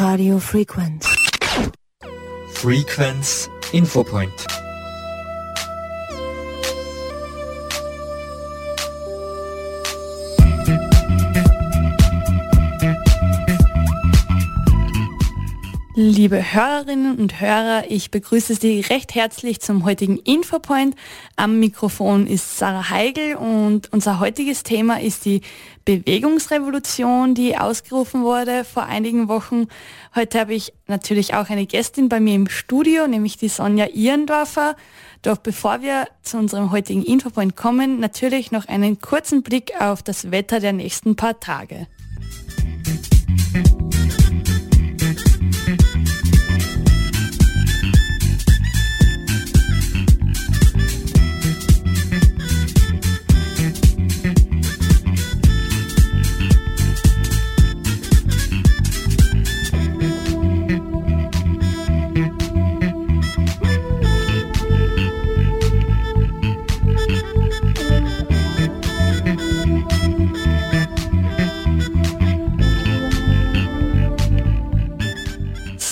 Radio Frequenz. Frequenz Infopoint. Liebe Hörerinnen und Hörer, ich begrüße Sie recht herzlich zum heutigen Infopoint. Am Mikrofon ist Sarah Heigl und unser heutiges Thema ist die Bewegungsrevolution, die ausgerufen wurde vor einigen Wochen. Heute habe ich natürlich auch eine Gästin bei mir im Studio, nämlich die Sonja Ihrendorfer. Doch bevor wir zu unserem heutigen Infopoint kommen, natürlich noch einen kurzen Blick auf das Wetter der nächsten paar Tage.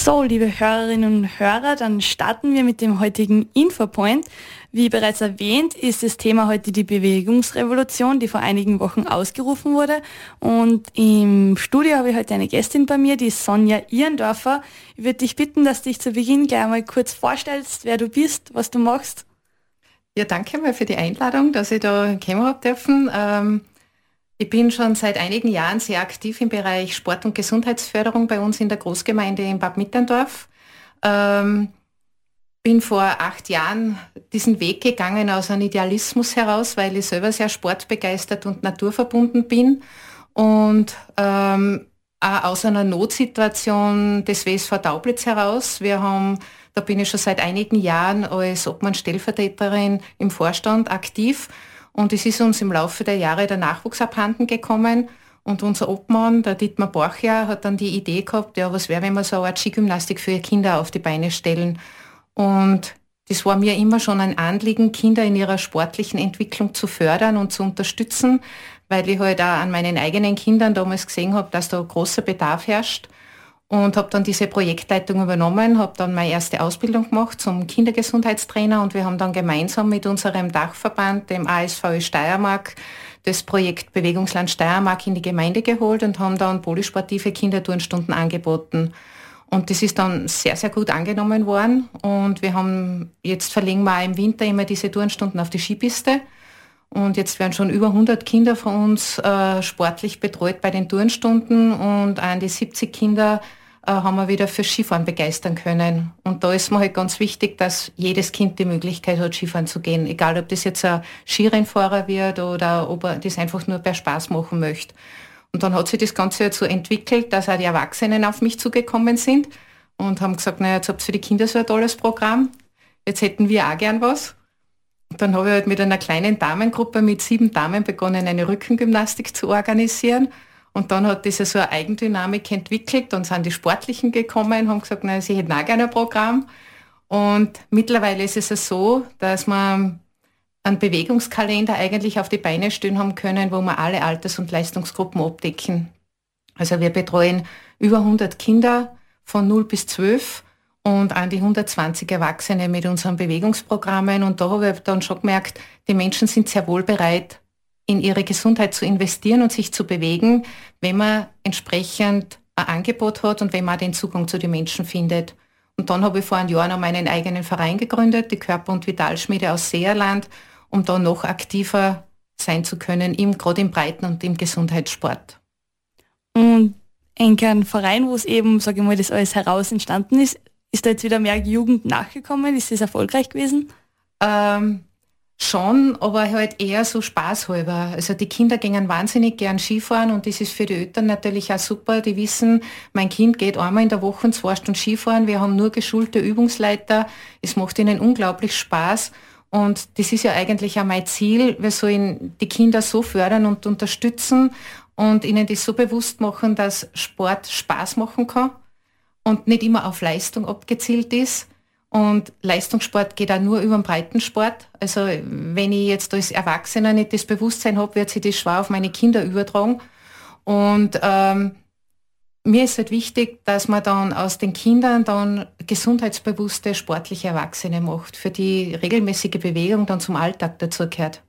So, liebe Hörerinnen und Hörer, dann starten wir mit dem heutigen Infopoint. Wie bereits erwähnt, ist das Thema heute die Bewegungsrevolution, die vor einigen Wochen ausgerufen wurde. Und im Studio habe ich heute eine Gästin bei mir, die Sonja Ihrendorfer. Ich würde dich bitten, dass du dich zu Beginn gleich mal kurz vorstellst, wer du bist, was du machst. Ja, danke mal für die Einladung, dass ich da kommen habe dürfen. Ähm ich bin schon seit einigen Jahren sehr aktiv im Bereich Sport- und Gesundheitsförderung bei uns in der Großgemeinde in Bad Mitterndorf. Ähm, bin vor acht Jahren diesen Weg gegangen aus einem Idealismus heraus, weil ich selber sehr sportbegeistert und naturverbunden bin und ähm, aus einer Notsituation des WSV Taublitz heraus. Wir haben, da bin ich schon seit einigen Jahren als Obmann-Stellvertreterin im Vorstand aktiv und es ist uns im Laufe der Jahre der Nachwuchs abhanden gekommen. Und unser Obmann, der Dietmar Borcher, hat dann die Idee gehabt, ja, was wäre, wenn wir so eine Art Skigymnastik für Kinder auf die Beine stellen. Und das war mir immer schon ein Anliegen, Kinder in ihrer sportlichen Entwicklung zu fördern und zu unterstützen, weil ich halt auch an meinen eigenen Kindern damals gesehen habe, dass da großer Bedarf herrscht und habe dann diese Projektleitung übernommen, habe dann meine erste Ausbildung gemacht zum Kindergesundheitstrainer und wir haben dann gemeinsam mit unserem Dachverband, dem ASV Steiermark, das Projekt Bewegungsland Steiermark in die Gemeinde geholt und haben dann polysportive Kinderturnstunden angeboten. Und das ist dann sehr, sehr gut angenommen worden. Und wir haben, jetzt verlegen wir auch im Winter immer diese Turnstunden auf die Skipiste. Und jetzt werden schon über 100 Kinder von uns äh, sportlich betreut bei den Turnstunden und an die 70 Kinder haben wir wieder für Skifahren begeistern können. Und da ist mir halt ganz wichtig, dass jedes Kind die Möglichkeit hat, Skifahren zu gehen. Egal, ob das jetzt ein Skirennfahrer wird oder ob er das einfach nur per Spaß machen möchte. Und dann hat sich das Ganze halt so entwickelt, dass auch die Erwachsenen auf mich zugekommen sind und haben gesagt, naja, jetzt habt ihr für die Kinder so ein tolles Programm. Jetzt hätten wir auch gern was. Und dann habe ich halt mit einer kleinen Damengruppe mit sieben Damen begonnen, eine Rückengymnastik zu organisieren. Und dann hat ja so eine Eigendynamik entwickelt und sind die Sportlichen gekommen, haben gesagt, na, sie hätten auch gerne ein Programm. Und mittlerweile ist es ja so, dass wir einen Bewegungskalender eigentlich auf die Beine stellen haben können, wo wir alle Alters- und Leistungsgruppen abdecken. Also wir betreuen über 100 Kinder von 0 bis 12 und an die 120 Erwachsene mit unseren Bewegungsprogrammen. Und da habe ich dann schon gemerkt, die Menschen sind sehr wohl bereit, in ihre Gesundheit zu investieren und sich zu bewegen, wenn man entsprechend ein Angebot hat und wenn man den Zugang zu den Menschen findet. Und dann habe ich vor einem Jahr noch meinen eigenen Verein gegründet, die Körper- und Vitalschmiede aus Seerland, um da noch aktiver sein zu können, im, gerade im Breiten- und im Gesundheitssport. Und ein Verein, wo es eben, sage ich mal, das alles heraus entstanden ist, ist da jetzt wieder mehr Jugend nachgekommen? Ist das erfolgreich gewesen? Ähm, Schon, aber halt eher so spaßhalber. Also die Kinder gehen wahnsinnig gern Skifahren und das ist für die Eltern natürlich auch super. Die wissen, mein Kind geht einmal in der Woche zwei Stunden Skifahren. Wir haben nur geschulte Übungsleiter. Es macht ihnen unglaublich Spaß. Und das ist ja eigentlich auch mein Ziel. Wir sollen die Kinder so fördern und unterstützen und ihnen das so bewusst machen, dass Sport Spaß machen kann und nicht immer auf Leistung abgezielt ist und Leistungssport geht auch nur über den Breitensport. Also wenn ich jetzt als Erwachsener nicht das Bewusstsein habe, wird sich das schwer auf meine Kinder übertragen. Und ähm, mir ist halt wichtig, dass man dann aus den Kindern dann gesundheitsbewusste, sportliche Erwachsene macht, für die regelmäßige Bewegung dann zum Alltag dazugehört.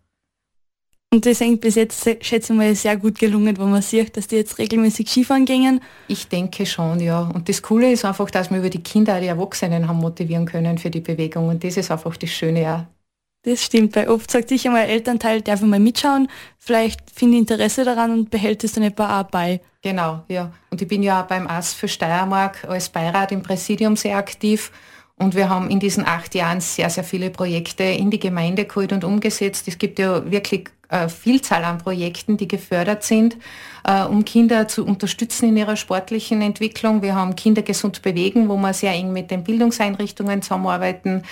Und das ist bis jetzt, schätze ich mal, sehr gut gelungen, wo man sieht, dass die jetzt regelmäßig Skifahren gingen. Ich denke schon, ja. Und das Coole ist einfach, dass wir über die Kinder die Erwachsenen haben motivieren können für die Bewegung. Und das ist einfach das Schöne auch. Das stimmt, weil oft sagt sich einmal Elternteil, darf mal mitschauen, vielleicht finde ich Interesse daran und behält es dann etwa auch bei. Genau, ja. Und ich bin ja auch beim AS für Steiermark als Beirat im Präsidium sehr aktiv. Und wir haben in diesen acht Jahren sehr, sehr viele Projekte in die Gemeinde geholt und umgesetzt. Es gibt ja wirklich Vielzahl an Projekten, die gefördert sind, äh, um Kinder zu unterstützen in ihrer sportlichen Entwicklung. Wir haben Kinder gesund bewegen, wo wir sehr eng mit den Bildungseinrichtungen zusammenarbeiten.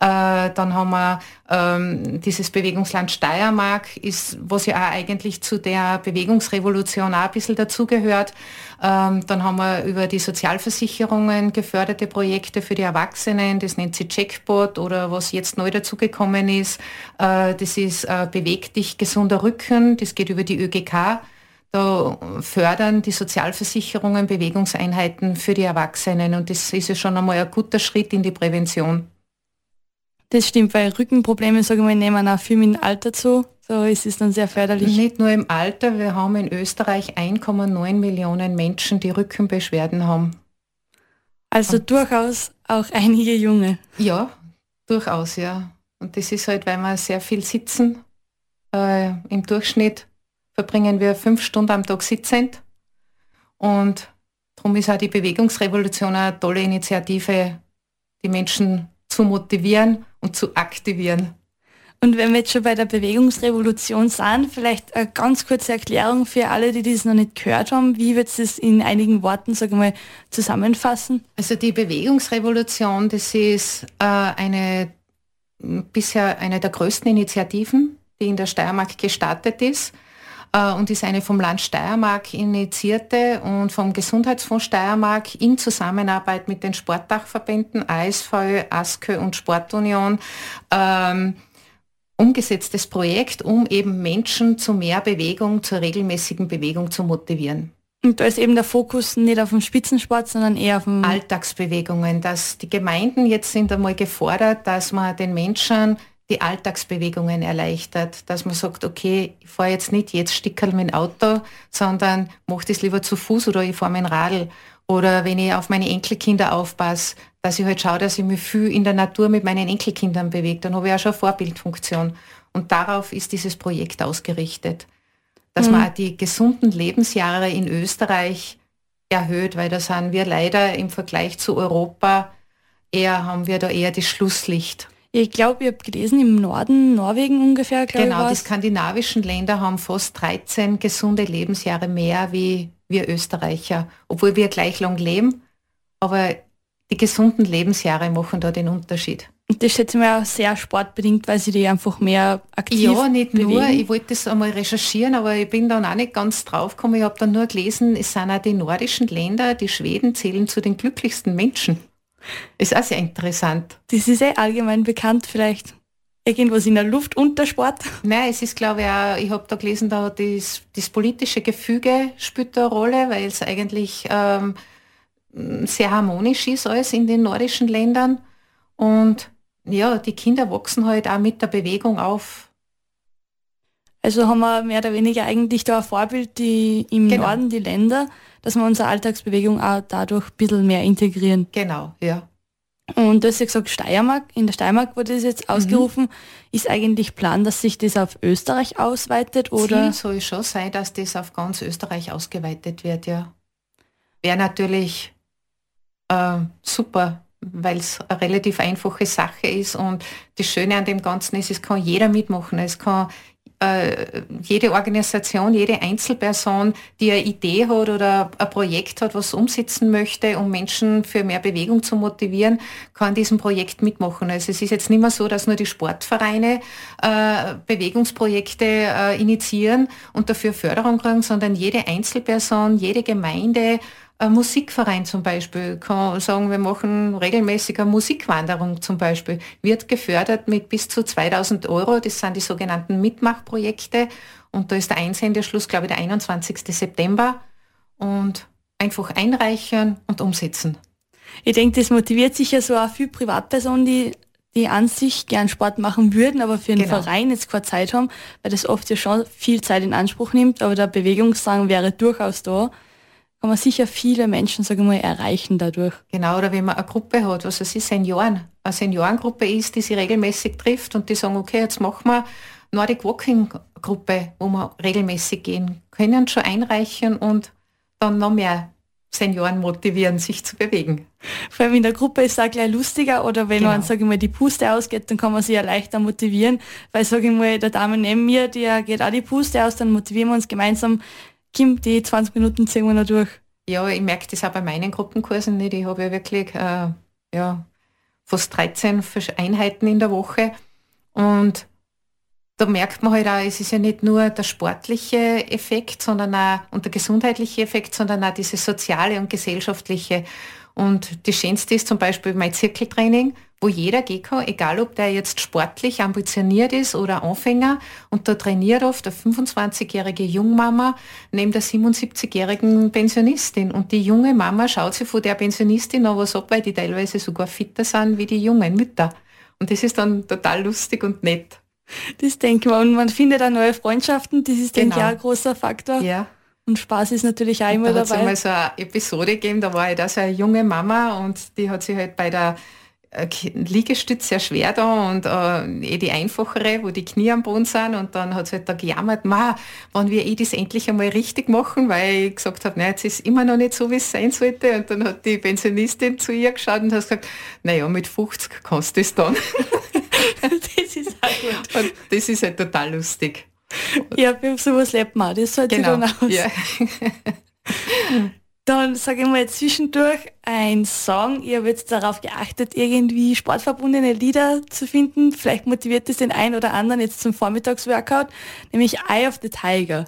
Äh, dann haben wir ähm, dieses Bewegungsland Steiermark, ist, was ja auch eigentlich zu der Bewegungsrevolution auch ein bisschen dazugehört. Ähm, dann haben wir über die Sozialversicherungen geförderte Projekte für die Erwachsenen, das nennt sich Checkbot oder was jetzt neu dazugekommen ist, das ist Beweg dich gesunder Rücken, das geht über die ÖGK. Da fördern die Sozialversicherungen Bewegungseinheiten für die Erwachsenen und das ist ja schon einmal ein guter Schritt in die Prävention. Das stimmt, weil Rückenprobleme, sage ich mal, nehmen auch viel im Alter zu. So ist es dann sehr förderlich. Nicht nur im Alter, wir haben in Österreich 1,9 Millionen Menschen, die Rückenbeschwerden haben. Also und durchaus auch einige Junge. Ja, durchaus, ja. Und das ist halt, weil wir sehr viel sitzen äh, Im Durchschnitt verbringen wir fünf Stunden am Tag sitzend. Und darum ist auch die Bewegungsrevolution eine tolle Initiative, die Menschen zu motivieren und zu aktivieren. Und wenn wir jetzt schon bei der Bewegungsrevolution sind, vielleicht eine ganz kurze Erklärung für alle, die das noch nicht gehört haben. Wie wird es in einigen Worten, sagen wir mal, zusammenfassen? Also die Bewegungsrevolution, das ist äh, eine bisher eine der größten Initiativen die in der Steiermark gestartet ist und ist eine vom Land Steiermark initiierte und vom Gesundheitsfonds Steiermark in Zusammenarbeit mit den Sportdachverbänden ASV, ASKÖ und Sportunion ähm, umgesetztes Projekt, um eben Menschen zu mehr Bewegung, zur regelmäßigen Bewegung zu motivieren. Und da ist eben der Fokus nicht auf dem Spitzensport, sondern eher auf dem Alltagsbewegungen. Dass die Gemeinden jetzt sind einmal gefordert, dass man den Menschen die Alltagsbewegungen erleichtert, dass man sagt, okay, ich fahre jetzt nicht jetzt stickerl mit dem Auto, sondern mache das lieber zu Fuß oder ich fahre mein Radl. Oder wenn ich auf meine Enkelkinder aufpasse, dass ich halt schaue, dass ich mich viel in der Natur mit meinen Enkelkindern bewege, dann habe ich auch schon eine Vorbildfunktion. Und darauf ist dieses Projekt ausgerichtet. Dass mhm. man auch die gesunden Lebensjahre in Österreich erhöht, weil da sind wir leider im Vergleich zu Europa eher, haben wir da eher das Schlusslicht. Ich glaube, ich habe gelesen, im Norden Norwegen ungefähr, Genau, die skandinavischen Länder haben fast 13 gesunde Lebensjahre mehr wie wir Österreicher, obwohl wir gleich lang leben. Aber die gesunden Lebensjahre machen da den Unterschied. Und das schätze ich mir auch sehr sportbedingt, weil sie die einfach mehr aktiv Ja, nicht bewegen. nur. Ich wollte das einmal recherchieren, aber ich bin dann auch nicht ganz drauf gekommen. Ich habe dann nur gelesen, es sind auch die nordischen Länder, die Schweden zählen zu den glücklichsten Menschen. Ist auch sehr interessant. Das ist eh allgemein bekannt vielleicht. Irgendwas in der Luft unter Sport? Nein, es ist glaube ich auch, ich habe da gelesen, da das, das politische Gefüge spielt eine Rolle, weil es eigentlich ähm, sehr harmonisch ist alles in den nordischen Ländern. Und ja, die Kinder wachsen halt auch mit der Bewegung auf. Also haben wir mehr oder weniger eigentlich da ein Vorbild, die im genau. Norden die Länder, dass wir unsere Alltagsbewegung auch dadurch ein bisschen mehr integrieren. Genau, ja. Und du hast ja gesagt, Steiermark, in der Steiermark wurde das jetzt ausgerufen. Mhm. Ist eigentlich Plan, dass sich das auf Österreich ausweitet? Oder? Ziel soll schon sein, dass das auf ganz Österreich ausgeweitet wird, ja. Wäre natürlich äh, super, weil es eine relativ einfache Sache ist und das Schöne an dem Ganzen ist, es kann jeder mitmachen. Es kann äh, jede Organisation, jede Einzelperson, die eine Idee hat oder ein Projekt hat, was umsetzen möchte, um Menschen für mehr Bewegung zu motivieren, kann diesem Projekt mitmachen. Also es ist jetzt nicht mehr so, dass nur die Sportvereine äh, Bewegungsprojekte äh, initiieren und dafür Förderung kriegen, sondern jede Einzelperson, jede Gemeinde, ein Musikverein zum Beispiel kann sagen, wir machen regelmäßig eine Musikwanderung zum Beispiel, wird gefördert mit bis zu 2000 Euro. Das sind die sogenannten Mitmachprojekte. Und da ist der Einsendeschluss, glaube ich, der 21. September. Und einfach einreichen und umsetzen. Ich denke, das motiviert sicher so auch viele Privatpersonen, die, die an sich gern Sport machen würden, aber für einen genau. Verein jetzt keine Zeit haben, weil das oft ja schon viel Zeit in Anspruch nimmt, aber der Bewegungsdrang wäre durchaus da. Kann man sicher viele Menschen, sage ich mal, erreichen dadurch. Genau, oder wenn man eine Gruppe hat, was es ist, Senioren, eine Seniorengruppe ist, die sich regelmäßig trifft und die sagen, okay, jetzt machen wir Nordic Walking Gruppe, wo wir regelmäßig gehen, können schon einreichen und dann noch mehr Senioren motivieren, sich zu bewegen. Vor allem in der Gruppe ist es auch gleich lustiger oder wenn genau. man, sage ich mal, die Puste ausgeht, dann kann man sich ja leichter motivieren, weil, sage ich mal, der Dame neben mir, die geht auch die Puste aus, dann motivieren wir uns gemeinsam, Kim, die 20 Minuten ziehen wir noch durch. Ja, ich merke das auch bei meinen Gruppenkursen nicht. Ich habe ja wirklich äh, ja, fast 13 Einheiten in der Woche und da merkt man halt auch, es ist ja nicht nur der sportliche Effekt, sondern auch und der gesundheitliche Effekt, sondern auch dieses soziale und gesellschaftliche. Und das Schönste ist zum Beispiel mein Zirkeltraining, wo jeder kann, egal ob der jetzt sportlich ambitioniert ist oder Anfänger. Und da trainiert oft eine 25-jährige Jungmama neben der 77-jährigen Pensionistin. Und die junge Mama schaut sich von der Pensionistin noch was ab, weil die teilweise sogar fitter sind wie die jungen Mütter. Und das ist dann total lustig und nett. Das denke ich mal. Und man findet auch neue Freundschaften, das ist, genau. denke ich, auch ein großer Faktor. Ja. Und Spaß ist natürlich auch immer da dabei. Da hat es einmal so eine Episode gegeben, da war ich da so eine junge Mama und die hat sich halt bei der äh, Liegestütz sehr schwer da und äh, eh die einfachere, wo die Knie am Boden sind und dann hat sie halt da gejammert, ma, wann wir eh das endlich einmal richtig machen, weil ich gesagt habe, nein, jetzt ist immer noch nicht so, wie es sein sollte und dann hat die Pensionistin zu ihr geschaut und hat gesagt, naja, mit 50 kannst du das dann. das ist auch gut. Und das ist halt total lustig. ja, beim sowas lebt man, das sollte genau. dann aus. Ja. dann sage ich mal zwischendurch ein Song. Ihr habt jetzt darauf geachtet, irgendwie sportverbundene Lieder zu finden. Vielleicht motiviert es den einen oder anderen jetzt zum Vormittagsworkout, nämlich Eye of the Tiger.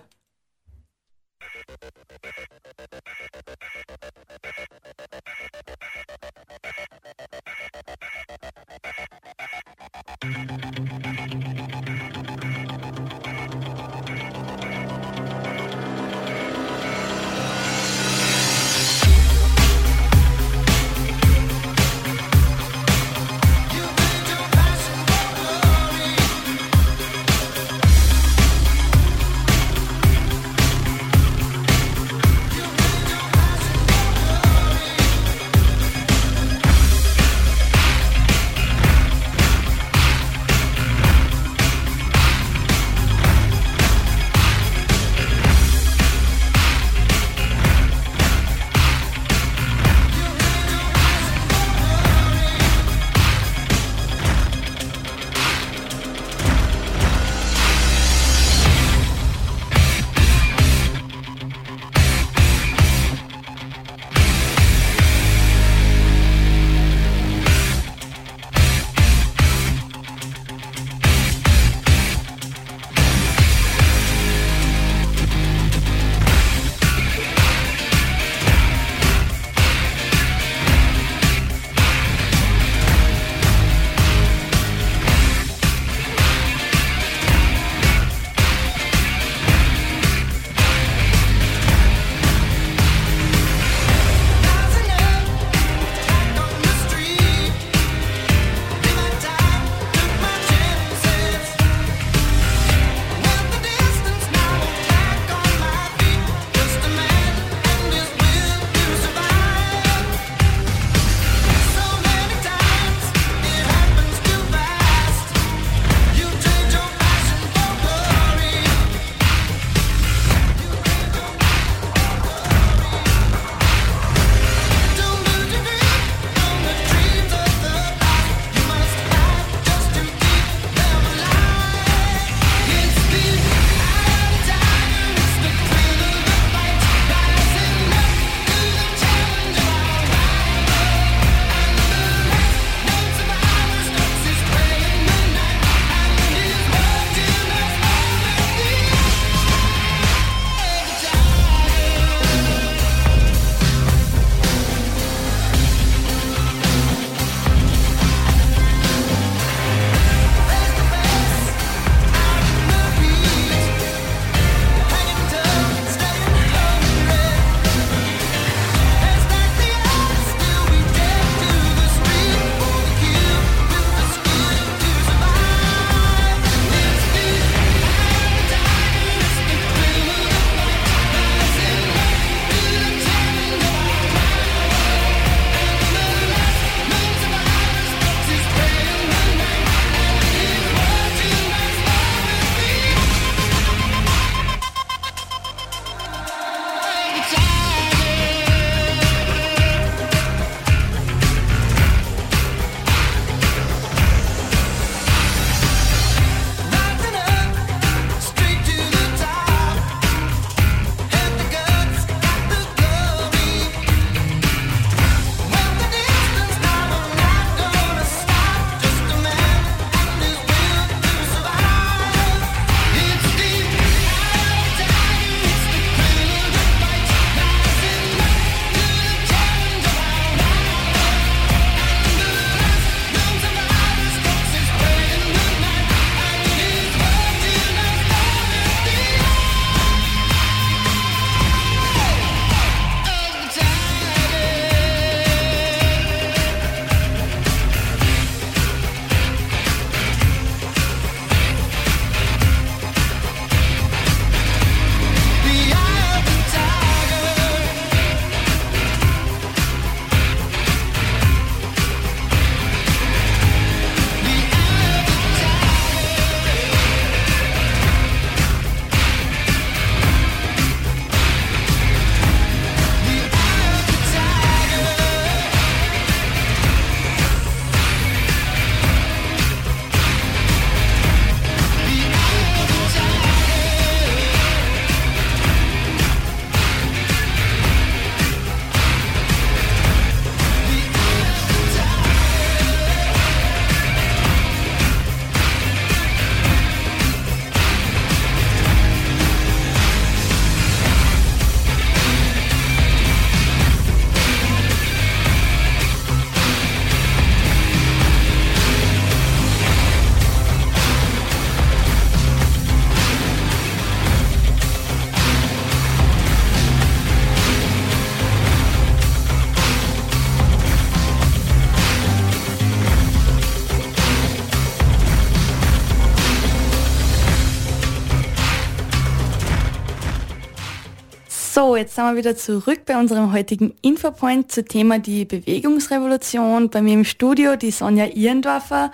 Jetzt sind wir wieder zurück bei unserem heutigen Infopoint zum Thema die Bewegungsrevolution. Bei mir im Studio die Sonja Ihrendorfer.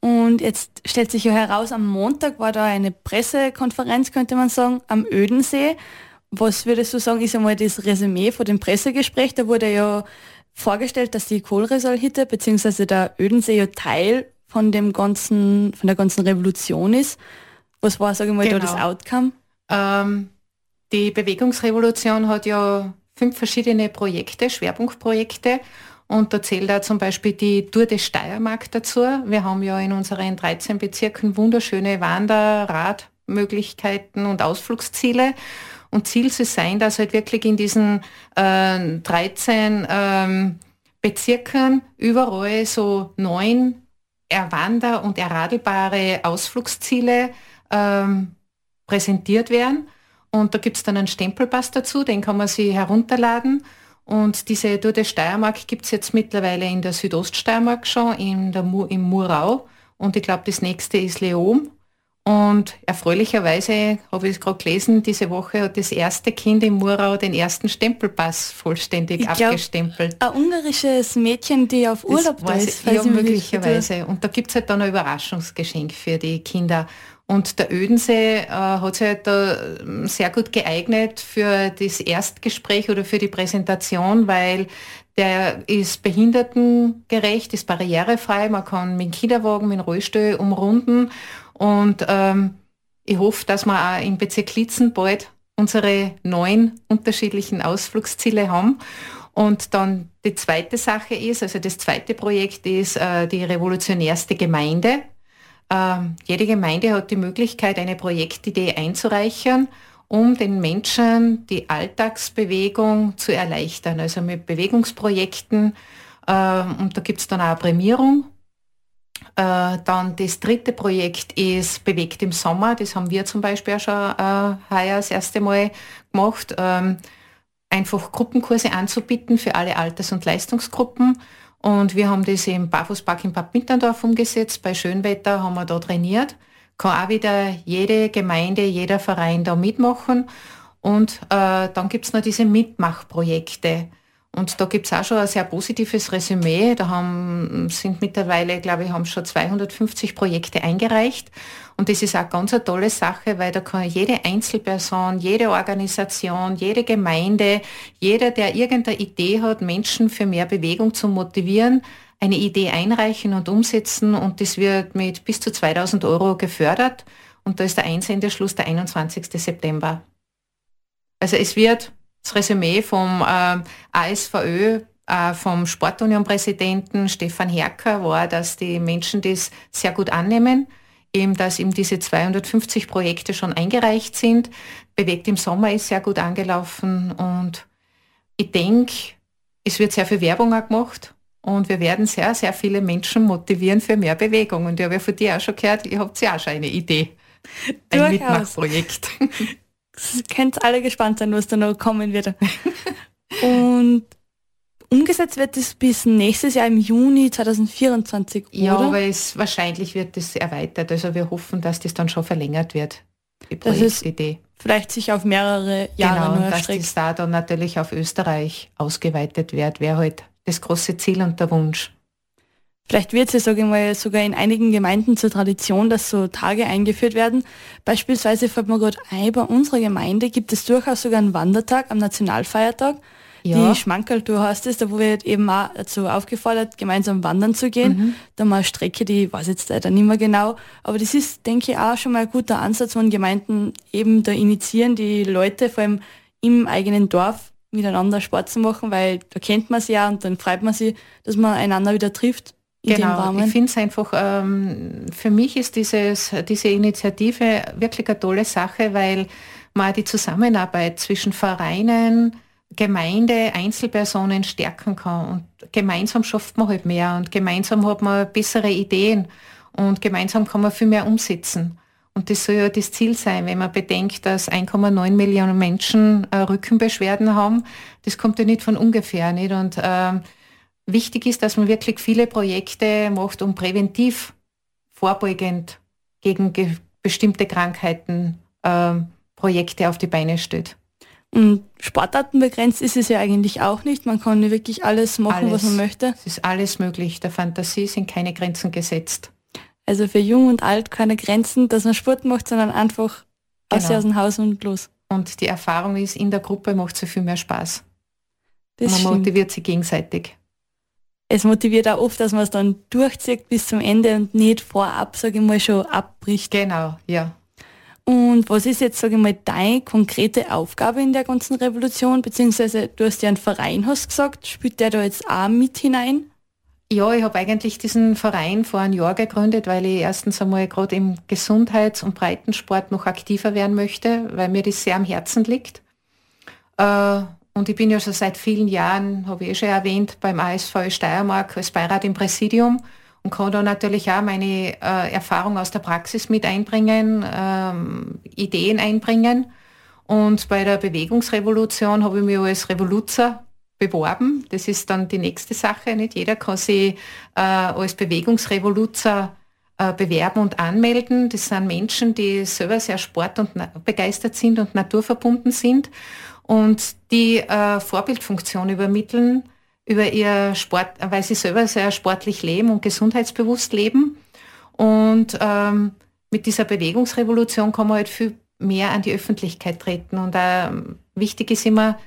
Und jetzt stellt sich ja heraus, am Montag war da eine Pressekonferenz, könnte man sagen, am Ödensee. Was würdest du sagen, ist einmal das Resümee von dem Pressegespräch? Da wurde ja vorgestellt, dass die Kohlresalhitte bzw. der Ödensee ja Teil von dem ganzen, von der ganzen Revolution ist. Was war, sage ich mal, genau. da das genau. Outcome? Ähm, die Bewegungsrevolution hat ja fünf verschiedene Projekte, Schwerpunktprojekte. Und da zählt da zum Beispiel die Tour de Steiermark dazu. Wir haben ja in unseren 13 Bezirken wunderschöne Wander-, Radmöglichkeiten und Ausflugsziele. Und Ziel soll sein, dass halt wirklich in diesen äh, 13 ähm, Bezirken überall so neun erwander- und erradelbare Ausflugsziele ähm, präsentiert werden. Und da gibt es dann einen Stempelpass dazu, den kann man sich herunterladen. Und diese Tour de Steiermark gibt es jetzt mittlerweile in der Südoststeiermark schon, in der Mu im Murau. Und ich glaube, das nächste ist Leom. Und erfreulicherweise habe ich es gerade gelesen, diese Woche hat das erste Kind im Murau den ersten Stempelpass vollständig ich abgestempelt. Glaub, ein ungarisches Mädchen, die auf Urlaub das da ist. Ja, möglicherweise. Und da gibt es halt dann ein Überraschungsgeschenk für die Kinder. Und der Ödensee äh, hat sich halt da ähm, sehr gut geeignet für das Erstgespräch oder für die Präsentation, weil der ist behindertengerecht, ist barrierefrei, man kann mit dem Kinderwagen, mit dem Rollstuhl umrunden und ähm, ich hoffe, dass wir auch im Bezirk Litzen bald unsere neun unterschiedlichen Ausflugsziele haben. Und dann die zweite Sache ist, also das zweite Projekt ist äh, die revolutionärste Gemeinde. Ähm, jede Gemeinde hat die Möglichkeit, eine Projektidee einzureichen, um den Menschen die Alltagsbewegung zu erleichtern. Also mit Bewegungsprojekten. Ähm, und da gibt es dann auch eine Prämierung. Äh, dann das dritte Projekt ist Bewegt im Sommer. Das haben wir zum Beispiel auch schon äh, heuer das erste Mal gemacht. Ähm, einfach Gruppenkurse anzubieten für alle Alters- und Leistungsgruppen. Und wir haben das im Barfußpark in Bad Mitterndorf umgesetzt. Bei Schönwetter haben wir da trainiert. Kann auch wieder jede Gemeinde, jeder Verein da mitmachen. Und äh, dann gibt es noch diese Mitmachprojekte. Und da gibt es auch schon ein sehr positives Resümee. Da haben, sind mittlerweile, glaube ich, haben schon 250 Projekte eingereicht. Und das ist auch ganz eine tolle Sache, weil da kann jede Einzelperson, jede Organisation, jede Gemeinde, jeder, der irgendeine Idee hat, Menschen für mehr Bewegung zu motivieren, eine Idee einreichen und umsetzen. Und das wird mit bis zu 2000 Euro gefördert. Und da ist der Einsendeschluss der 21. September. Also es wird das Resümee vom äh, ASVÖ, äh, vom Sportunion-Präsidenten Stefan Herker war, dass die Menschen das sehr gut annehmen, eben dass ihm diese 250 Projekte schon eingereicht sind. Bewegt im Sommer ist sehr gut angelaufen und ich denke, es wird sehr viel Werbung auch gemacht und wir werden sehr, sehr viele Menschen motivieren für mehr Bewegung. Und ich habe ja von dir auch schon gehört, ihr habt ja auch schon eine Idee. Ein Durchaus. Mitmachprojekt. könnt alle gespannt sein, was da noch kommen wird. Und umgesetzt wird es bis nächstes Jahr im Juni 2024, oder? Ja, aber es, wahrscheinlich wird es erweitert. Also wir hoffen, dass das dann schon verlängert wird, die Projektidee. Vielleicht sich auf mehrere Jahre genau, nur dass das da dann natürlich auf Österreich ausgeweitet wird, wäre halt das große Ziel und der Wunsch. Vielleicht wird es ja sage ich mal, sogar in einigen Gemeinden zur Tradition, dass so Tage eingeführt werden. Beispielsweise fällt mir gerade ein, bei unserer Gemeinde gibt es durchaus sogar einen Wandertag am Nationalfeiertag. Ja. Die Schmankerltour heißt es, da wo wir eben auch dazu aufgefordert, gemeinsam wandern zu gehen. Mhm. Da mal eine Strecke, die weiß jetzt leider nicht mehr genau. Aber das ist, denke ich, auch schon mal ein guter Ansatz, wenn Gemeinden eben da initiieren, die Leute vor allem im eigenen Dorf miteinander Sport zu machen, weil da kennt man sie ja und dann freut man sich, dass man einander wieder trifft genau, ich finde es einfach, ähm, für mich ist dieses, diese Initiative wirklich eine tolle Sache, weil man die Zusammenarbeit zwischen Vereinen, Gemeinde, Einzelpersonen stärken kann. Und gemeinsam schafft man halt mehr und gemeinsam hat man bessere Ideen und gemeinsam kann man viel mehr umsetzen. Und das soll ja das Ziel sein, wenn man bedenkt, dass 1,9 Millionen Menschen äh, Rückenbeschwerden haben. Das kommt ja nicht von ungefähr. Nicht? Und ähm, wichtig ist, dass man wirklich viele Projekte macht, um präventiv vorbeugend gegen bestimmte Krankheiten äh, Projekte auf die Beine stellt. Und Sportarten begrenzt ist es ja eigentlich auch nicht. Man kann wirklich alles machen, alles. was man möchte. Es ist alles möglich. Der Fantasie sind keine Grenzen gesetzt. Also für Jung und Alt keine Grenzen, dass man Sport macht, sondern einfach genau. aus dem Haus und los. Und die Erfahrung ist, in der Gruppe macht es viel mehr Spaß. Das man stimmt. motiviert sich gegenseitig. Es motiviert auch oft, dass man es dann durchzieht bis zum Ende und nicht vorab, sage ich mal, schon abbricht. Genau, ja. Und was ist jetzt, sage ich mal, deine konkrete Aufgabe in der ganzen Revolution? Beziehungsweise du hast ja einen Verein, hast gesagt, spielt der da jetzt auch mit hinein? Ja, ich habe eigentlich diesen Verein vor einem Jahr gegründet, weil ich erstens einmal gerade im Gesundheits- und Breitensport noch aktiver werden möchte, weil mir das sehr am Herzen liegt. Äh, und ich bin ja schon seit vielen Jahren, habe ich eh schon erwähnt, beim ASV Steiermark als Beirat im Präsidium und kann da natürlich auch meine äh, Erfahrung aus der Praxis mit einbringen, ähm, Ideen einbringen. Und bei der Bewegungsrevolution habe ich mich als Revoluzer beworben. Das ist dann die nächste Sache. Nicht jeder kann sich äh, als Bewegungsrevoluzer äh, bewerben und anmelden. Das sind Menschen, die selber sehr sport- und begeistert sind und naturverbunden sind und die äh, Vorbildfunktion übermitteln über ihr Sport, weil sie selber sehr sportlich leben und gesundheitsbewusst leben. Und ähm, mit dieser Bewegungsrevolution kann man halt viel mehr an die Öffentlichkeit treten. Und äh, wichtig ist immer,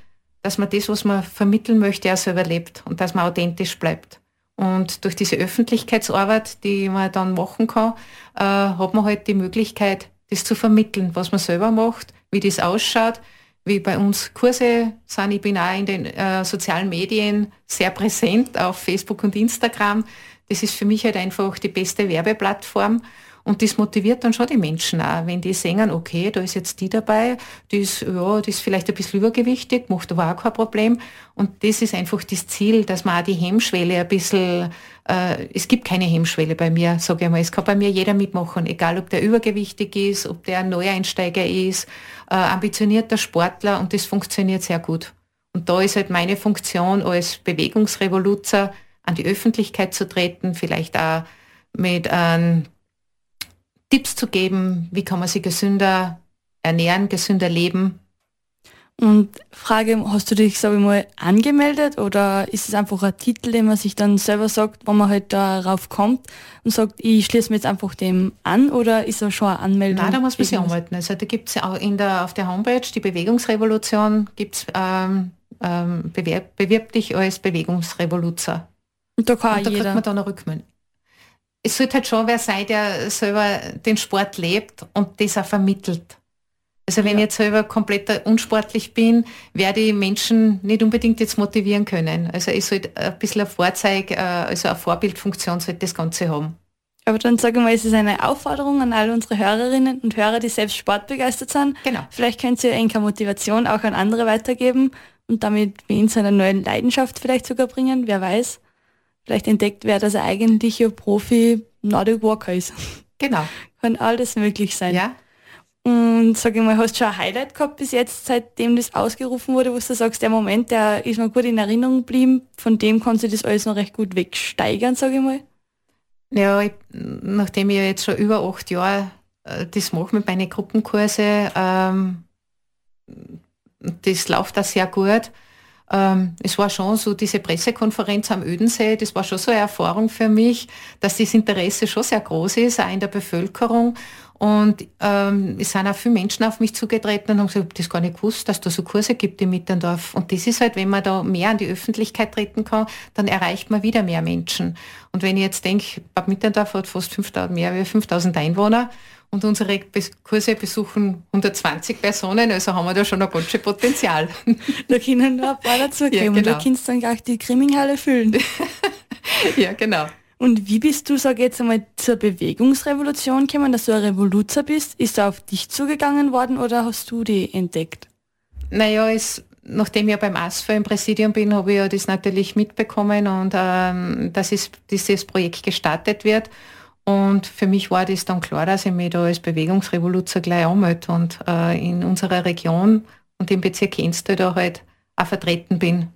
dass man das, was man vermitteln möchte, auch selber lebt und dass man authentisch bleibt. Und durch diese Öffentlichkeitsarbeit, die man dann machen kann, äh, hat man halt die Möglichkeit, das zu vermitteln, was man selber macht, wie das ausschaut, wie bei uns Kurse sind. Ich bin auch in den äh, sozialen Medien sehr präsent auf Facebook und Instagram. Das ist für mich halt einfach die beste Werbeplattform. Und das motiviert dann schon die Menschen auch, wenn die sehen, okay, da ist jetzt die dabei, die ist, ja, die ist vielleicht ein bisschen übergewichtig, macht aber auch kein Problem. Und das ist einfach das Ziel, dass man auch die Hemmschwelle ein bisschen, äh, es gibt keine Hemmschwelle bei mir, sage ich mal. Es kann bei mir jeder mitmachen, egal ob der übergewichtig ist, ob der ein Neueinsteiger ist, äh, ambitionierter Sportler und das funktioniert sehr gut. Und da ist halt meine Funktion als Bewegungsrevoluzer an die Öffentlichkeit zu treten, vielleicht auch mit einem Tipps zu geben, wie kann man sich gesünder ernähren, gesünder leben. Und Frage, hast du dich, sag ich mal, angemeldet oder ist es einfach ein Titel, den man sich dann selber sagt, wenn man halt darauf kommt und sagt, ich schließe mich jetzt einfach dem an oder ist das schon eine Anmeldung? Nein, da muss man sich anmelden. Also da gibt es auch in der, auf der Homepage, die Bewegungsrevolution, gibt es ähm, ähm, bewirb, bewirb dich als Bewegungsrevoluzer. Und da kann und da jeder. kriegt man dann eine Rückmeldung es sollte halt schon wer sein, der selber den Sport lebt und das auch vermittelt. Also wenn ja. ich jetzt selber komplett unsportlich bin, werde ich Menschen nicht unbedingt jetzt motivieren können. Also ich sollte ein bisschen ein Vorzeig, äh, also eine Vorbildfunktion sollte das Ganze haben. Aber dann sage ich mal, es ist eine Aufforderung an alle unsere Hörerinnen und Hörer, die selbst sportbegeistert sind. Genau. Vielleicht könnt ihr eine Motivation auch an andere weitergeben und damit wie in seiner neuen Leidenschaft vielleicht sogar bringen, wer weiß vielleicht entdeckt wer, dass er eigentlich ein Profi Nordic Walker ist. Genau. Kann alles möglich sein. Ja. Und sag ich mal, hast du schon ein Highlight gehabt bis jetzt, seitdem das ausgerufen wurde, wo du sagst, der Moment, der ist mir gut in Erinnerung geblieben, von dem kannst du das alles noch recht gut wegsteigern, sage ich mal? Ja, ich, nachdem ich jetzt schon über acht Jahre äh, das mache mit meinen Gruppenkurse, ähm, das läuft da sehr gut ähm, es war schon so diese Pressekonferenz am Ödensee, das war schon so eine Erfahrung für mich, dass das Interesse schon sehr groß ist, auch in der Bevölkerung. Und ähm, es sind auch viele Menschen auf mich zugetreten und haben gesagt, ich habe das gar nicht gewusst, dass da so Kurse gibt im Mitterndorf. Und das ist halt, wenn man da mehr an die Öffentlichkeit treten kann, dann erreicht man wieder mehr Menschen. Und wenn ich jetzt denke, Bad Mitterndorf hat fast 5000, mehr als 5000 Einwohner und unsere Kurse besuchen 120 Personen, also haben wir da schon ein ganz schön Potenzial. Da können noch ein paar dazugeben ja, genau. und da kannst du dann gleich die Kriminhalle füllen. ja, genau. Und wie bist du, sag ich jetzt einmal, zur Bewegungsrevolution gekommen, dass du ein Revoluzer bist? Ist er auf dich zugegangen worden oder hast du die entdeckt? Naja, es, nachdem ich beim ASFA im Präsidium bin, habe ich ja das natürlich mitbekommen und ähm, dass es, dieses Projekt gestartet wird. Und für mich war das dann klar, dass ich mich da als Bewegungsrevoluzer gleich anmelde und äh, in unserer Region und im Bezirk Enstö da halt auch vertreten bin.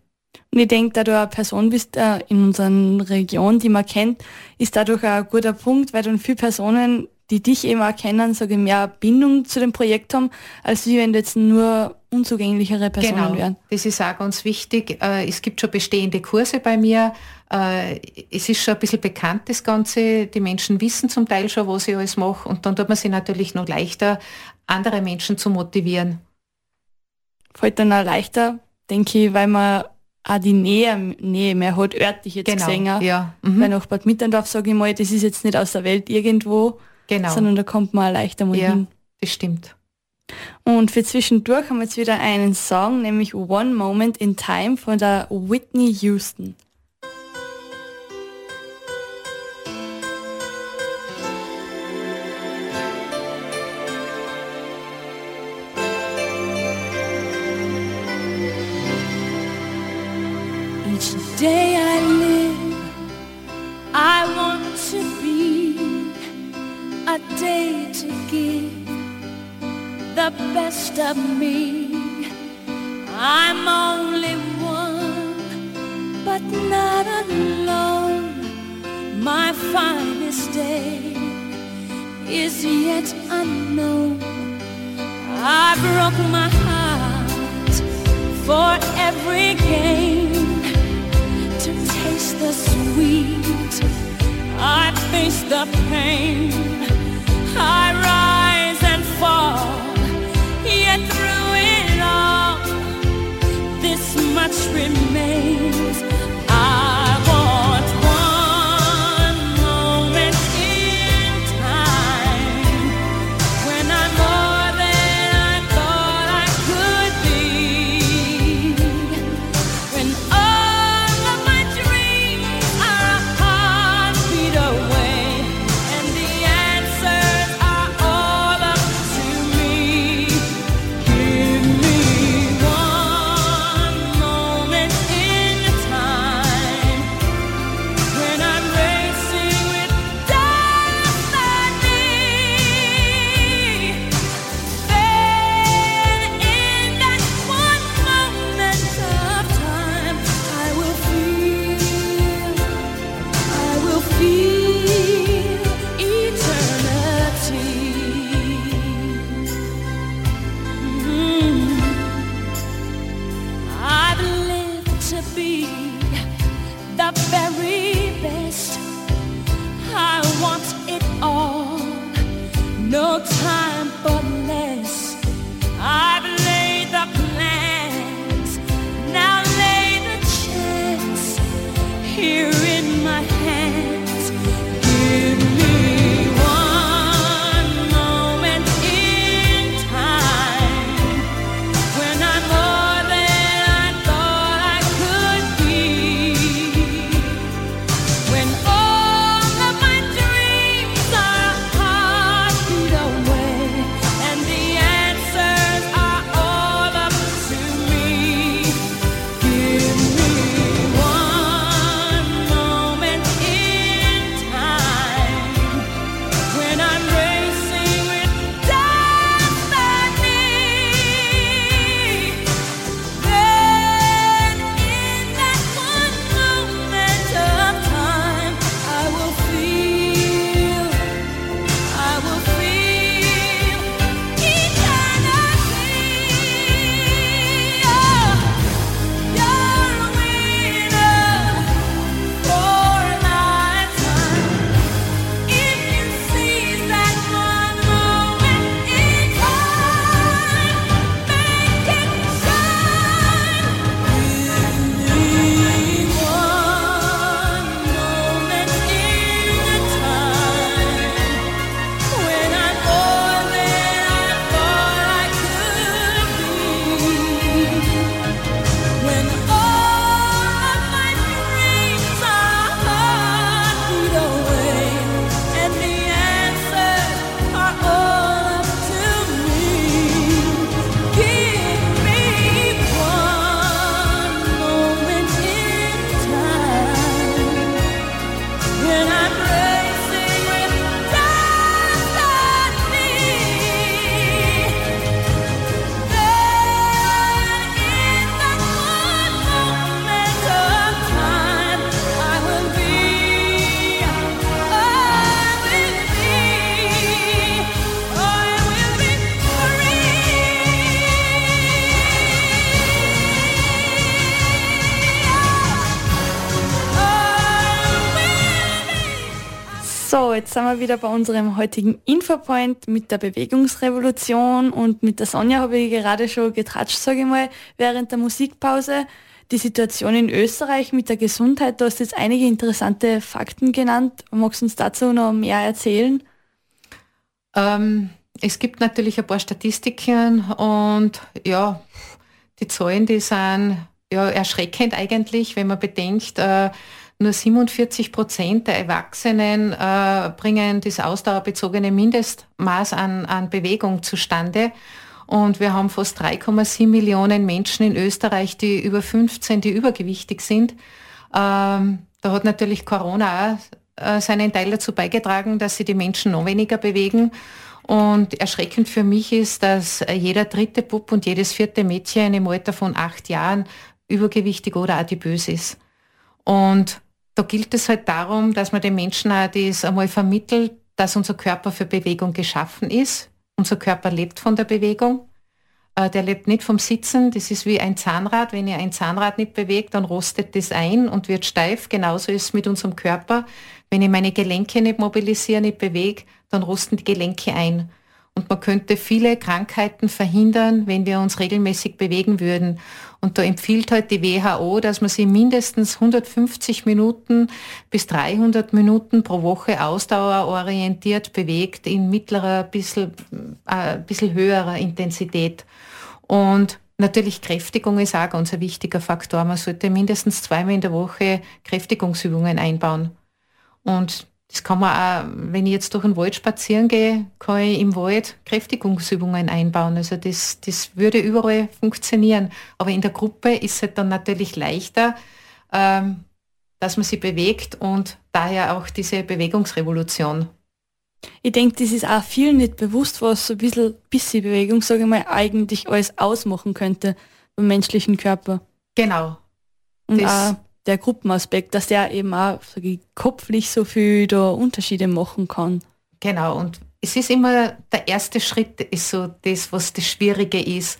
Und ich denke, da du eine Person bist äh, in unserer Region, die man kennt, ist dadurch ein guter Punkt, weil dann viele Personen, die dich eben erkennen, sage ich, mehr Bindung zu dem Projekt haben, als wie wenn du jetzt nur unzugänglichere Personen genau, wären. Das ist auch ganz wichtig. Äh, es gibt schon bestehende Kurse bei mir. Äh, es ist schon ein bisschen bekannt, das Ganze. Die Menschen wissen zum Teil schon, was ich alles mache. Und dann tut man sich natürlich noch leichter, andere Menschen zu motivieren. Fällt dann auch leichter, denke ich, weil man auch die Nähe, Nähe mehr hat, örtlich jetzt genau, gesehen. Ja. Mhm. Weil nach Bad Mitterndorf, sage ich mal, das ist jetzt nicht aus der Welt irgendwo, genau. sondern da kommt man leichter mal ja, hin. das stimmt. Und für zwischendurch haben wir jetzt wieder einen Song, nämlich One Moment in Time von der Whitney Houston. Day to give the best of me. I'm only one, but not alone. My finest day is yet unknown. I broke my heart for every gain to taste the sweet. I face the pain. I rise and fall get through it all, this much remains. Jetzt sind wir wieder bei unserem heutigen Infopoint mit der Bewegungsrevolution und mit der Sonja habe ich gerade schon getratscht, sage ich mal, während der Musikpause. Die Situation in Österreich mit der Gesundheit, du hast jetzt einige interessante Fakten genannt. Magst du uns dazu noch mehr erzählen? Ähm, es gibt natürlich ein paar Statistiken und ja, die Zahlen, die sind ja erschreckend eigentlich, wenn man bedenkt, äh, nur 47 Prozent der Erwachsenen äh, bringen das ausdauerbezogene Mindestmaß an, an Bewegung zustande. Und wir haben fast 3,7 Millionen Menschen in Österreich, die über 15, die übergewichtig sind. Ähm, da hat natürlich Corona auch äh, seinen Teil dazu beigetragen, dass sie die Menschen noch weniger bewegen. Und erschreckend für mich ist, dass jeder dritte Bub und jedes vierte Mädchen im Alter von acht Jahren übergewichtig oder adipös ist. Und da gilt es halt darum, dass man den Menschen auch das einmal vermittelt, dass unser Körper für Bewegung geschaffen ist. Unser Körper lebt von der Bewegung. Äh, der lebt nicht vom Sitzen. Das ist wie ein Zahnrad. Wenn ihr ein Zahnrad nicht bewegt, dann rostet das ein und wird steif. Genauso ist es mit unserem Körper. Wenn ich meine Gelenke nicht mobilisiere, nicht bewege, dann rosten die Gelenke ein. Und man könnte viele Krankheiten verhindern, wenn wir uns regelmäßig bewegen würden. Und da empfiehlt halt die WHO, dass man sie mindestens 150 Minuten bis 300 Minuten pro Woche ausdauerorientiert bewegt in mittlerer, bisschen, äh, bisschen höherer Intensität. Und Natürlich Kräftigung ist auch ganz ein wichtiger Faktor. Man sollte mindestens zweimal in der Woche Kräftigungsübungen einbauen. Und das kann man auch, wenn ich jetzt durch den Wald spazieren gehe, kann ich im Wald Kräftigungsübungen einbauen. Also das, das würde überall funktionieren. Aber in der Gruppe ist es halt dann natürlich leichter, ähm, dass man sich bewegt und daher auch diese Bewegungsrevolution. Ich denke, das ist auch vielen nicht bewusst, was so ein bisschen, bisschen Bewegung, sage ich mal, eigentlich alles ausmachen könnte beim menschlichen Körper. Genau. Und das, auch der Gruppenaspekt, dass der eben auch ich, kopflich so viel Unterschiede machen kann. Genau, und es ist immer der erste Schritt, ist so das, was das Schwierige ist.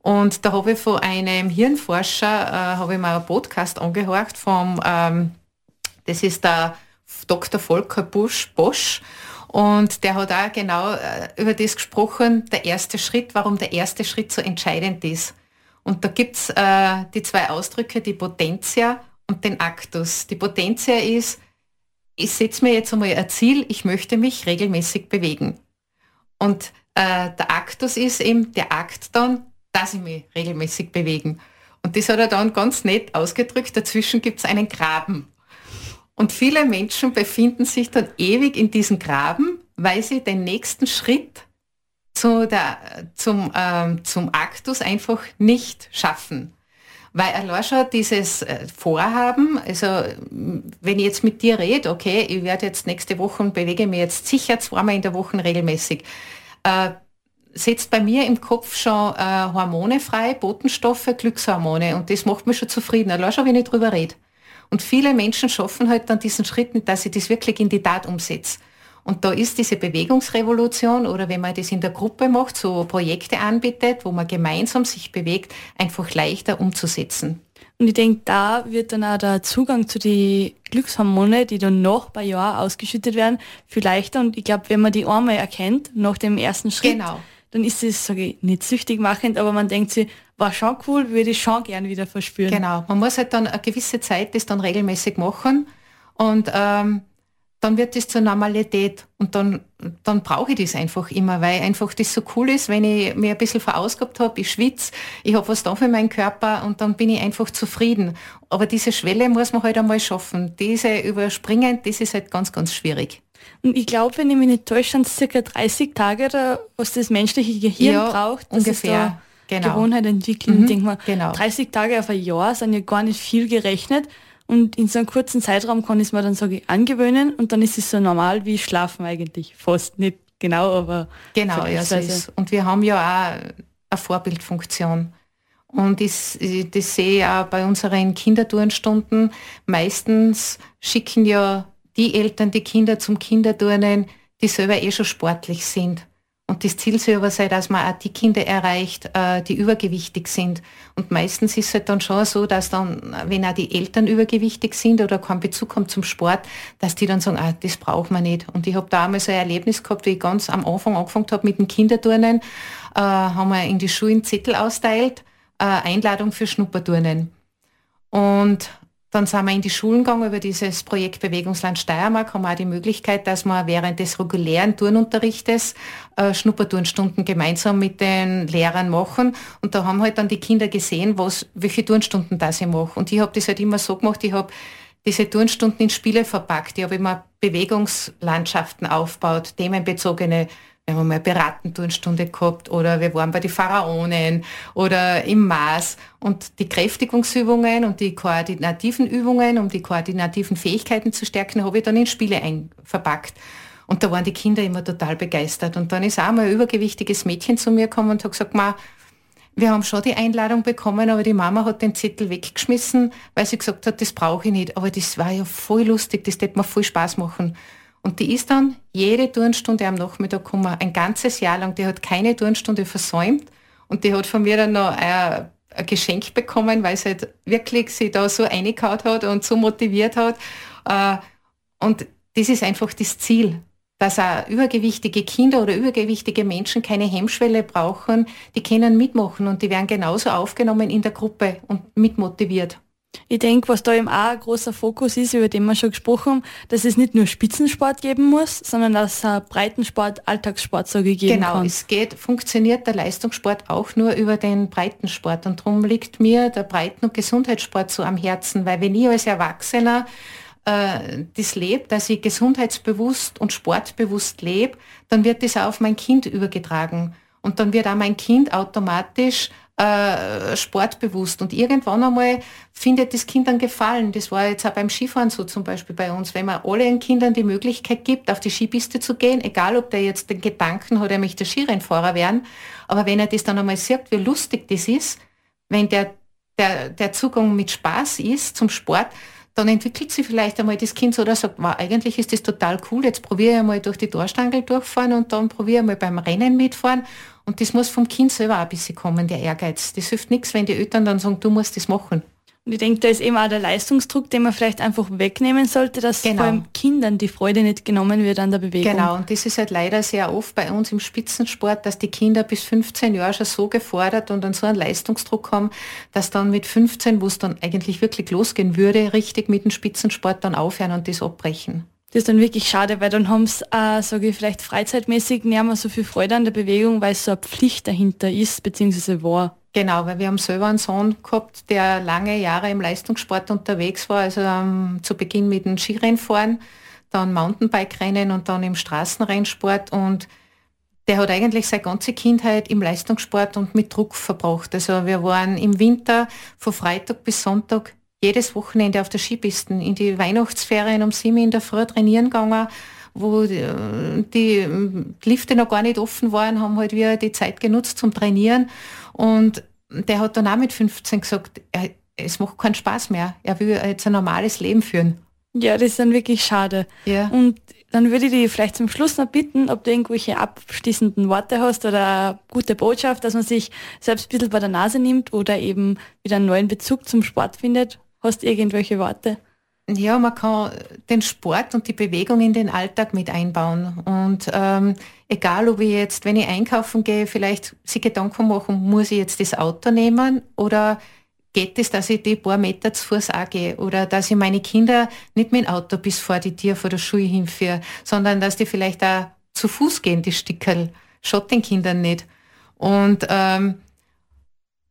Und da habe ich von einem Hirnforscher, äh, habe ich mal einen Podcast angehört vom, ähm, das ist der Dr. Volker Busch, Bosch. Und der hat auch genau äh, über das gesprochen, der erste Schritt, warum der erste Schritt so entscheidend ist. Und da gibt's äh, die zwei Ausdrücke, die Potentia und den Aktus. Die Potentia ist, ich setze mir jetzt einmal ein Ziel, ich möchte mich regelmäßig bewegen. Und äh, der Aktus ist eben der Akt dann, dass ich mich regelmäßig bewegen. Und das hat er dann ganz nett ausgedrückt. Dazwischen gibt es einen Graben. Und viele Menschen befinden sich dann ewig in diesem Graben, weil sie den nächsten Schritt zu der, zum, ähm, zum Aktus einfach nicht schaffen. Weil allein schon dieses äh, Vorhaben, also wenn ich jetzt mit dir rede, okay, ich werde jetzt nächste Woche und bewege mich jetzt sicher zweimal in der Woche regelmäßig, äh, setzt bei mir im Kopf schon äh, Hormone frei, Botenstoffe, Glückshormone und das macht mich schon zufrieden, allein schon, wenn ich drüber rede. Und viele Menschen schaffen halt dann diesen Schritt nicht, dass sie das wirklich in die Tat umsetzen. Und da ist diese Bewegungsrevolution oder wenn man das in der Gruppe macht, so Projekte anbietet, wo man gemeinsam sich bewegt, einfach leichter umzusetzen. Und ich denke, da wird dann auch der Zugang zu den Glückshormone, die dann noch bei Jahr ausgeschüttet werden, viel leichter. Und ich glaube, wenn man die einmal erkennt, nach dem ersten Schritt, genau. dann ist es, sage ich, nicht süchtig machend, aber man denkt sich, war schon cool, würde ich schon gern wieder verspüren. Genau, man muss halt dann eine gewisse Zeit das dann regelmäßig machen. Und ähm, dann wird das zur Normalität und dann, dann brauche ich das einfach immer, weil einfach das so cool ist, wenn ich mir ein bisschen verausgabt habe, ich schwitze, ich habe was da für meinen Körper und dann bin ich einfach zufrieden. Aber diese Schwelle muss man halt einmal schaffen. Diese überspringen, das ist halt ganz, ganz schwierig. Und ich glaube, wenn ich mich nicht täusche, sind es circa 30 Tage, oder, was das menschliche Gehirn ja, braucht, dass ungefähr. es da genau. Gewohnheit entwickeln. Mhm, Denk mal, genau. 30 Tage auf ein Jahr sind ja gar nicht viel gerechnet. Und in so einem kurzen Zeitraum kann ich es mir dann, sage ich, angewöhnen und dann ist es so normal wie Schlafen eigentlich. Fast nicht genau, aber. Genau, ja, so ist. Und wir haben ja auch eine Vorbildfunktion. Und das, das sehe ich auch bei unseren Kinderturnstunden. Meistens schicken ja die Eltern die Kinder zum Kinderturnen, die selber eh schon sportlich sind. Und das Ziel soll aber sein, dass man auch die Kinder erreicht, äh, die übergewichtig sind. Und meistens ist es halt dann schon so, dass dann, wenn auch die Eltern übergewichtig sind oder keinen Bezug haben zum Sport, dass die dann sagen, ah, das braucht man nicht. Und ich habe da einmal so ein Erlebnis gehabt, wie ich ganz am Anfang angefangen habe mit den Kinderturnen, äh, haben wir in die Schulen Zettel austeilt, äh, Einladung für Schnupperturnen. Und dann sind wir in die Schulen gegangen über dieses Projekt Bewegungsland Steiermark, haben auch die Möglichkeit, dass wir während des regulären Turnunterrichtes äh, Schnupperturnstunden gemeinsam mit den Lehrern machen. Und da haben halt dann die Kinder gesehen, was, welche Turnstunden das ich mache. Und ich habe das halt immer so gemacht, ich habe diese Turnstunden in Spiele verpackt. Ich habe immer Bewegungslandschaften aufgebaut, themenbezogene wir haben mal Beratenturnsstunde gehabt oder wir waren bei den Pharaonen oder im Mars und die Kräftigungsübungen und die koordinativen Übungen, um die koordinativen Fähigkeiten zu stärken, habe ich dann in Spiele verpackt. Und da waren die Kinder immer total begeistert. Und dann ist auch mal ein übergewichtiges Mädchen zu mir gekommen und hat gesagt, wir haben schon die Einladung bekommen, aber die Mama hat den Zettel weggeschmissen, weil sie gesagt hat, das brauche ich nicht. Aber das war ja voll lustig, das wird mir voll Spaß machen. Und die ist dann jede Turnstunde am Nachmittag gekommen, ein ganzes Jahr lang. Die hat keine Turnstunde versäumt und die hat von mir dann noch ein, ein Geschenk bekommen, weil sie halt wirklich sie da so eingehaut hat und so motiviert hat. Äh, und das ist einfach das Ziel, dass auch übergewichtige Kinder oder übergewichtige Menschen keine Hemmschwelle brauchen, die können mitmachen und die werden genauso aufgenommen in der Gruppe und mitmotiviert. Ich denke, was da eben auch ein großer Fokus ist, über den wir schon gesprochen haben, dass es nicht nur Spitzensport geben muss, sondern dass es Breitensport, Alltagssport so gegeben genau, kann. Genau, es geht, funktioniert der Leistungssport auch nur über den Breitensport und darum liegt mir der Breiten- und Gesundheitssport so am Herzen, weil wenn ich als Erwachsener äh, das lebe, dass ich gesundheitsbewusst und sportbewusst lebe, dann wird das auch auf mein Kind übergetragen. Und dann wird auch mein Kind automatisch äh, sportbewusst. Und irgendwann einmal findet das Kind dann Gefallen. Das war jetzt auch beim Skifahren so zum Beispiel bei uns. Wenn man allen Kindern die Möglichkeit gibt, auf die Skipiste zu gehen, egal ob der jetzt den Gedanken hat, er möchte Skirennfahrer werden, aber wenn er das dann einmal sieht, wie lustig das ist, wenn der, der, der Zugang mit Spaß ist zum Sport, dann entwickelt sich vielleicht einmal das Kind so oder sagt, wow, eigentlich ist das total cool, jetzt probiere ich mal durch die Torstangel durchfahren und dann probiere ich mal beim Rennen mitfahren und das muss vom Kind selber auch ein bisschen kommen, der Ehrgeiz. Das hilft nichts, wenn die Eltern dann sagen, du musst das machen. Und ich denke, da ist eben auch der Leistungsdruck, den man vielleicht einfach wegnehmen sollte, dass genau. vor allem Kindern die Freude nicht genommen wird an der Bewegung. Genau, und das ist halt leider sehr oft bei uns im Spitzensport, dass die Kinder bis 15 Jahre schon so gefordert und dann so einen Leistungsdruck haben, dass dann mit 15, wo es dann eigentlich wirklich losgehen würde, richtig mit dem Spitzensport dann aufhören und das abbrechen. Das ist dann wirklich schade, weil dann haben sie, äh, sage ich, vielleicht freizeitmäßig nicht mehr so viel Freude an der Bewegung, weil so eine Pflicht dahinter ist, beziehungsweise war. Genau, weil wir haben selber einen Sohn gehabt, der lange Jahre im Leistungssport unterwegs war, also ähm, zu Beginn mit dem Skirennfahren, dann Mountainbike-Rennen und dann im Straßenrennsport und der hat eigentlich seine ganze Kindheit im Leistungssport und mit Druck verbracht. Also wir waren im Winter von Freitag bis Sonntag jedes Wochenende auf der Skipisten, in die Weihnachtsferien um sieben in der Früh trainieren gegangen, wo die Lifte noch gar nicht offen waren, haben halt wir die Zeit genutzt zum Trainieren. Und der hat dann auch mit 15 gesagt, er, es macht keinen Spaß mehr. Er will jetzt ein normales Leben führen. Ja, das ist dann wirklich schade. Ja. Und dann würde ich dich vielleicht zum Schluss noch bitten, ob du irgendwelche abschließenden Worte hast oder eine gute Botschaft, dass man sich selbst ein bisschen bei der Nase nimmt oder eben wieder einen neuen Bezug zum Sport findet Hast du irgendwelche Worte? Ja, man kann den Sport und die Bewegung in den Alltag mit einbauen. Und ähm, egal, ob ich jetzt, wenn ich einkaufen gehe, vielleicht sich Gedanken machen, muss ich jetzt das Auto nehmen oder geht es, dass ich die paar Meter zu Fuß auch gehe oder dass ich meine Kinder nicht mit dem Auto bis vor die Tür vor der Schule hinführe, sondern dass die vielleicht auch zu Fuß gehen, die Stickerl. Schaut den Kindern nicht. Und ähm,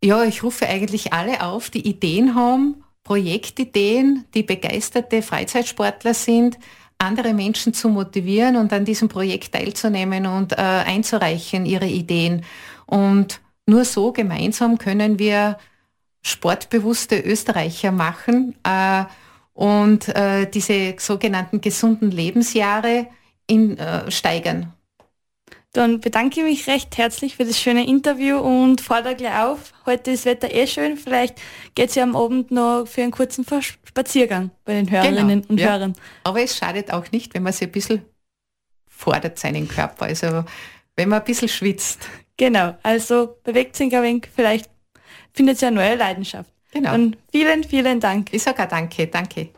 ja, ich rufe eigentlich alle auf, die Ideen haben Projektideen, die begeisterte Freizeitsportler sind, andere Menschen zu motivieren und an diesem Projekt teilzunehmen und äh, einzureichen, ihre Ideen. Und nur so gemeinsam können wir sportbewusste Österreicher machen äh, und äh, diese sogenannten gesunden Lebensjahre in, äh, steigern. Dann bedanke ich mich recht herzlich für das schöne Interview und fordere gleich auf. Heute ist Wetter eh schön. Vielleicht geht es ja am Abend noch für einen kurzen Spaziergang bei den Hörerinnen genau, und ja. Hörern. Aber es schadet auch nicht, wenn man sich ein bisschen fordert seinen Körper. Also Wenn man ein bisschen schwitzt. Genau, also bewegt sich ein wenig, vielleicht findet ihr eine neue Leidenschaft. Genau. Und vielen, vielen Dank. Ich sage auch danke, danke.